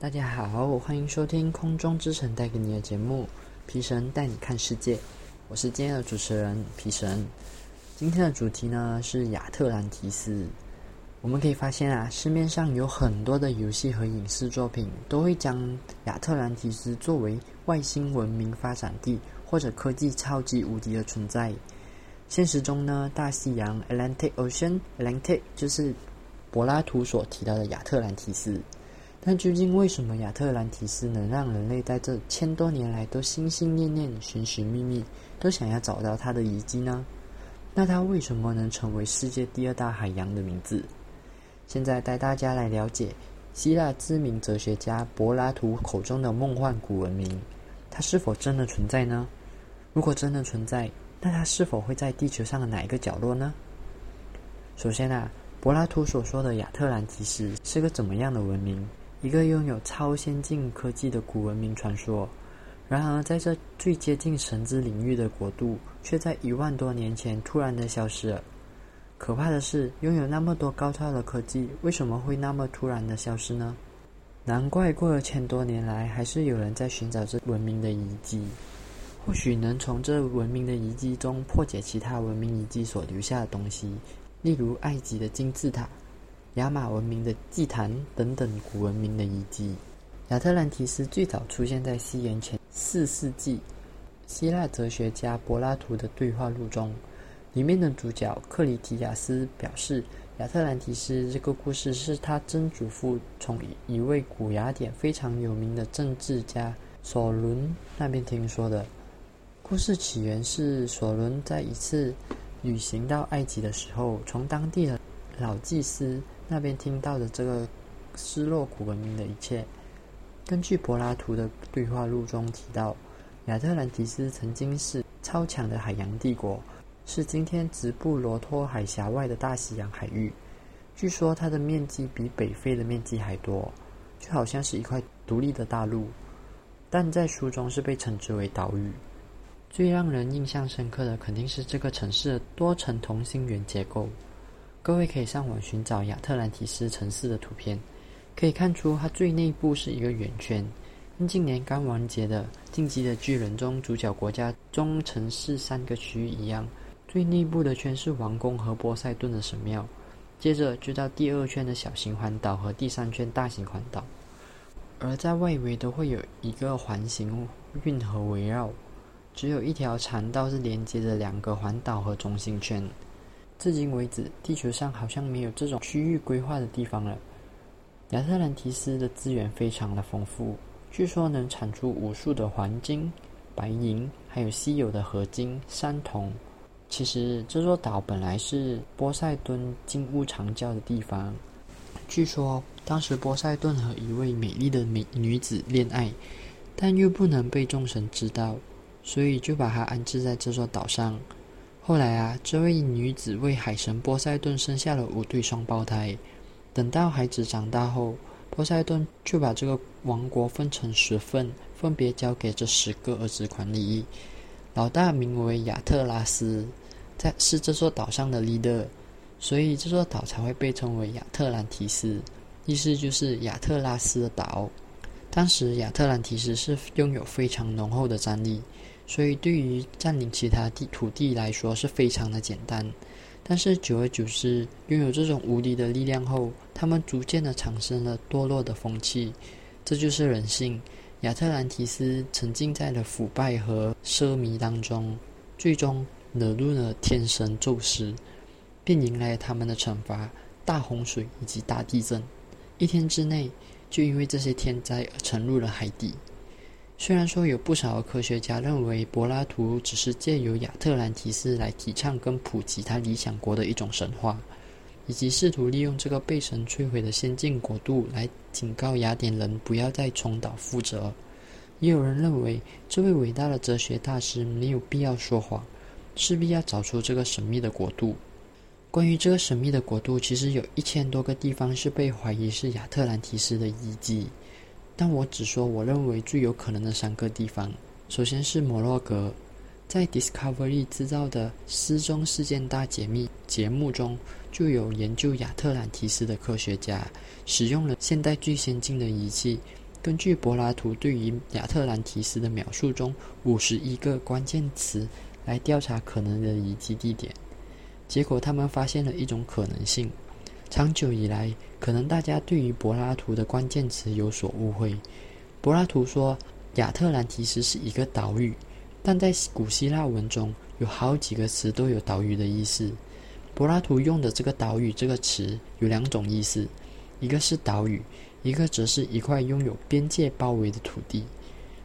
大家好，欢迎收听空中之城带给你的节目《皮神带你看世界》，我是今天的主持人皮神。今天的主题呢是亚特兰提斯。我们可以发现啊，市面上有很多的游戏和影视作品都会将亚特兰提斯作为外星文明发展地或者科技超级无敌的存在。现实中呢，大西洋 （Atlantic Ocean），Atlantic 就是柏拉图所提到的亚特兰提斯。但究竟为什么亚特兰提斯能让人类在这千多年来都心心念念、寻寻觅觅，都想要找到它的遗迹呢？那它为什么能成为世界第二大海洋的名字？现在带大家来了解希腊知名哲学家柏拉图口中的梦幻古文明，它是否真的存在呢？如果真的存在，那它是否会在地球上的哪一个角落呢？首先啊，柏拉图所说的亚特兰提斯是个怎么样的文明？一个拥有超先进科技的古文明传说，然而在这最接近神之领域的国度，却在一万多年前突然的消失了。可怕的是，拥有那么多高超的科技，为什么会那么突然的消失呢？难怪过了千多年来，还是有人在寻找这文明的遗迹。或许能从这文明的遗迹中破解其他文明遗迹所留下的东西，例如埃及的金字塔。亚马文明的祭坛等等古文明的遗迹。亚特兰提斯最早出现在西元前四世纪希腊哲学家柏拉图的对话录中。里面的主角克里提亚斯表示，亚特兰提斯这个故事是他曾祖父从一位古雅典非常有名的政治家索伦那边听说的。故事起源是索伦在一次旅行到埃及的时候，从当地的老祭司。那边听到的这个失落古文明的一切，根据柏拉图的对话录中提到，亚特兰提斯曾经是超强的海洋帝国，是今天直布罗陀海峡外的大西洋海域。据说它的面积比北非的面积还多，就好像是一块独立的大陆，但在书中是被称之为岛屿。最让人印象深刻的肯定是这个城市的多层同心圆结构。各位可以上网寻找亚特兰提斯城市的图片，可以看出它最内部是一个圆圈，跟近年刚完结的《进击的巨人》中主角国家中城市三个区域一样。最内部的圈是王宫和波塞顿的神庙，接着就到第二圈的小型环岛和第三圈大型环岛，而在外围都会有一个环形运河围绕，只有一条长道是连接着两个环岛和中心圈。至今为止，地球上好像没有这种区域规划的地方了。亚特兰提斯的资源非常的丰富，据说能产出无数的黄金、白银，还有稀有的合金、三铜。其实这座岛本来是波塞顿金屋藏娇的地方。据说当时波塞顿和一位美丽的美女子恋爱，但又不能被众神知道，所以就把她安置在这座岛上。后来啊，这位女子为海神波塞顿生下了五对双胞胎。等到孩子长大后，波塞顿就把这个王国分成十份，分别交给这十个儿子管理。老大名为亚特拉斯，在是这座岛上的 leader，所以这座岛才会被称为亚特兰提斯，意思就是亚特拉斯的岛。当时亚特兰提斯是拥有非常浓厚的战力。所以，对于占领其他地土地来说是非常的简单。但是，久而久之，拥有这种无敌的力量后，他们逐渐的产生了堕落的风气。这就是人性。亚特兰提斯沉浸在了腐败和奢靡当中，最终惹怒了天神宙斯，并迎来了他们的惩罚——大洪水以及大地震。一天之内，就因为这些天灾而沉入了海底。虽然说有不少科学家认为柏拉图只是借由亚特兰提斯来提倡跟普及他理想国的一种神话，以及试图利用这个被神摧毁的先进国度来警告雅典人不要再重蹈覆辙，也有人认为这位伟大的哲学大师没有必要说谎，势必要找出这个神秘的国度。关于这个神秘的国度，其实有一千多个地方是被怀疑是亚特兰提斯的遗迹。但我只说我认为最有可能的三个地方。首先是摩洛哥，在 Discovery 制造的失踪事件大解密节目中，就有研究亚特兰提斯的科学家使用了现代最先进的仪器，根据柏拉图对于亚特兰提斯的描述中五十一个关键词来调查可能的遗迹地点，结果他们发现了一种可能性。长久以来，可能大家对于柏拉图的关键词有所误会。柏拉图说亚特兰提斯是一个岛屿，但在古希腊文中有好几个词都有岛屿的意思。柏拉图用的这个“岛屿”这个词有两种意思，一个是岛屿。一个则是一块拥有边界包围的土地。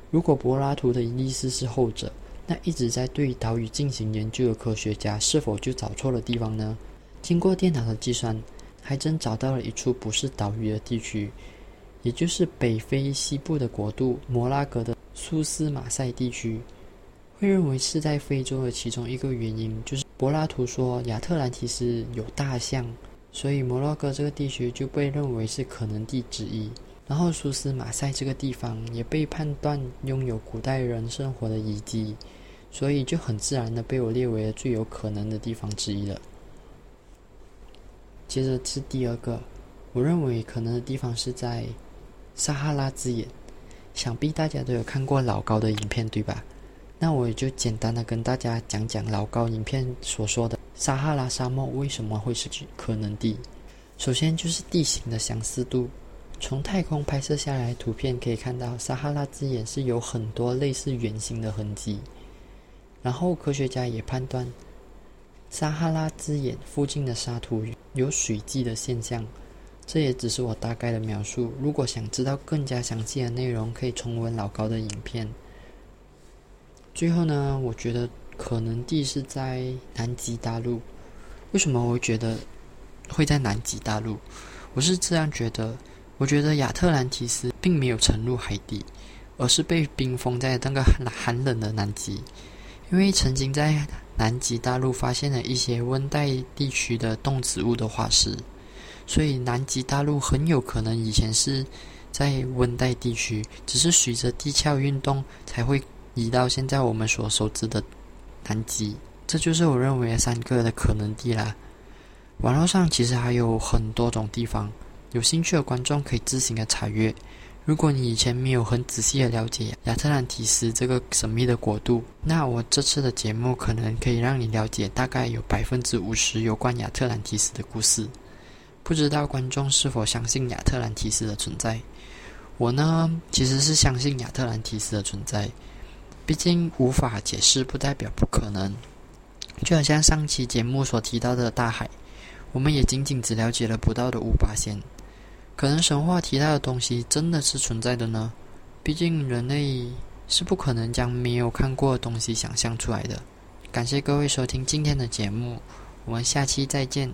如果柏拉图的意思是后者，那一直在对岛屿进行研究的科学家是否就找错了地方呢？经过电脑的计算，还真找到了一处不是岛屿的地区，也就是北非西部的国度摩拉格的苏斯马塞地区。会认为是在非洲的其中一个原因，就是柏拉图说亚特兰提斯有大象。所以摩洛哥这个地区就被认为是可能地之一，然后苏斯马塞这个地方也被判断拥有古代人生活的遗迹，所以就很自然的被我列为了最有可能的地方之一了。接着是第二个，我认为可能的地方是在撒哈拉之眼，想必大家都有看过老高的影片对吧？那我也就简单的跟大家讲讲老高影片所说的。撒哈拉沙漠为什么会是可能地？首先就是地形的相似度。从太空拍摄下来图片可以看到，撒哈拉之眼是有很多类似圆形的痕迹。然后科学家也判断，撒哈拉之眼附近的沙土有水迹的现象。这也只是我大概的描述。如果想知道更加详细的内容，可以重温老高的影片。最后呢，我觉得。可能地是在南极大陆，为什么我会觉得会在南极大陆？我是这样觉得，我觉得亚特兰提斯并没有沉入海底，而是被冰封在那个寒寒冷的南极。因为曾经在南极大陆发现了一些温带地区的动植物的化石，所以南极大陆很有可能以前是在温带地区，只是随着地壳运动才会移到现在我们所熟知的。南极，这就是我认为三个的可能地啦。网络上其实还有很多种地方，有兴趣的观众可以自行的查阅。如果你以前没有很仔细的了解亚特兰提斯这个神秘的国度，那我这次的节目可能可以让你了解大概有百分之五十有关亚特兰提斯的故事。不知道观众是否相信亚特兰提斯的存在？我呢，其实是相信亚特兰提斯的存在。毕竟无法解释，不代表不可能。就好像上期节目所提到的大海，我们也仅仅只了解了不到的五八仙。可能神话提到的东西真的是存在的呢？毕竟人类是不可能将没有看过的东西想象出来的。感谢各位收听今天的节目，我们下期再见。